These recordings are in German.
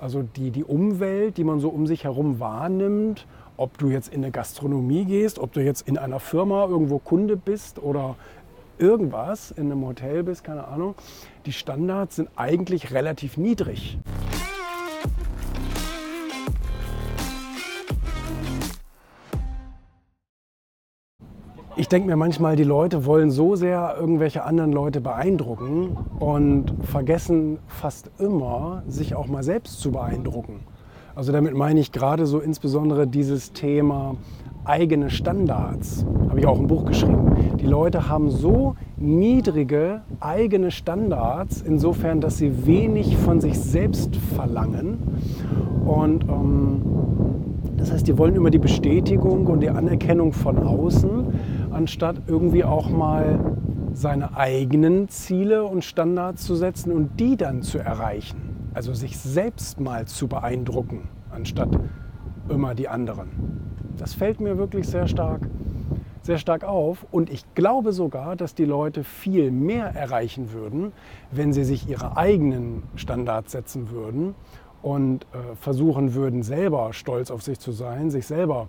Also die, die Umwelt, die man so um sich herum wahrnimmt, ob du jetzt in eine Gastronomie gehst, ob du jetzt in einer Firma irgendwo Kunde bist oder irgendwas, in einem Hotel bist, keine Ahnung, die Standards sind eigentlich relativ niedrig. Ich denke mir manchmal, die Leute wollen so sehr irgendwelche anderen Leute beeindrucken und vergessen fast immer, sich auch mal selbst zu beeindrucken. Also damit meine ich gerade so insbesondere dieses Thema eigene Standards. Habe ich auch ein Buch geschrieben. Die Leute haben so niedrige eigene Standards, insofern, dass sie wenig von sich selbst verlangen. Und ähm, das heißt, die wollen immer die Bestätigung und die Anerkennung von außen anstatt irgendwie auch mal seine eigenen Ziele und Standards zu setzen und die dann zu erreichen. Also sich selbst mal zu beeindrucken, anstatt immer die anderen. Das fällt mir wirklich sehr stark, sehr stark auf. Und ich glaube sogar, dass die Leute viel mehr erreichen würden, wenn sie sich ihre eigenen Standards setzen würden und äh, versuchen würden, selber stolz auf sich zu sein, sich selber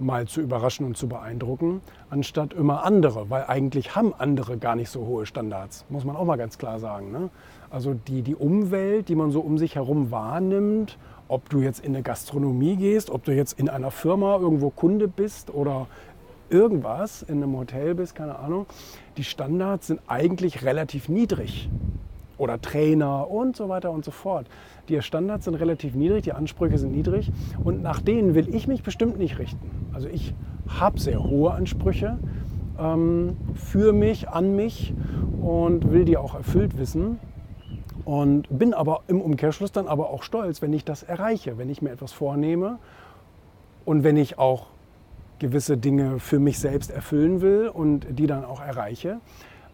mal zu überraschen und zu beeindrucken, anstatt immer andere, weil eigentlich haben andere gar nicht so hohe Standards, muss man auch mal ganz klar sagen. Ne? Also die, die Umwelt, die man so um sich herum wahrnimmt, ob du jetzt in eine Gastronomie gehst, ob du jetzt in einer Firma irgendwo Kunde bist oder irgendwas, in einem Hotel bist, keine Ahnung, die Standards sind eigentlich relativ niedrig oder Trainer und so weiter und so fort. Die Standards sind relativ niedrig, die Ansprüche sind niedrig und nach denen will ich mich bestimmt nicht richten. Also ich habe sehr hohe Ansprüche ähm, für mich, an mich und will die auch erfüllt wissen. Und bin aber im Umkehrschluss dann aber auch stolz, wenn ich das erreiche, wenn ich mir etwas vornehme und wenn ich auch gewisse Dinge für mich selbst erfüllen will und die dann auch erreiche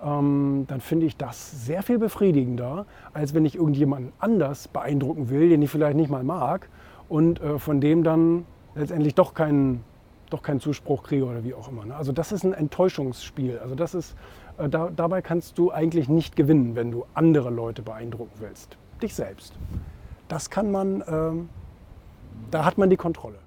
ähm, dann finde ich das sehr viel befriedigender, als wenn ich irgendjemanden anders beeindrucken will, den ich vielleicht nicht mal mag und äh, von dem dann letztendlich doch keinen, doch keinen Zuspruch kriege oder wie auch immer. Ne? Also das ist ein Enttäuschungsspiel. Also das ist, äh, da, dabei kannst du eigentlich nicht gewinnen, wenn du andere Leute beeindrucken willst. Dich selbst. Das kann man, äh, da hat man die Kontrolle.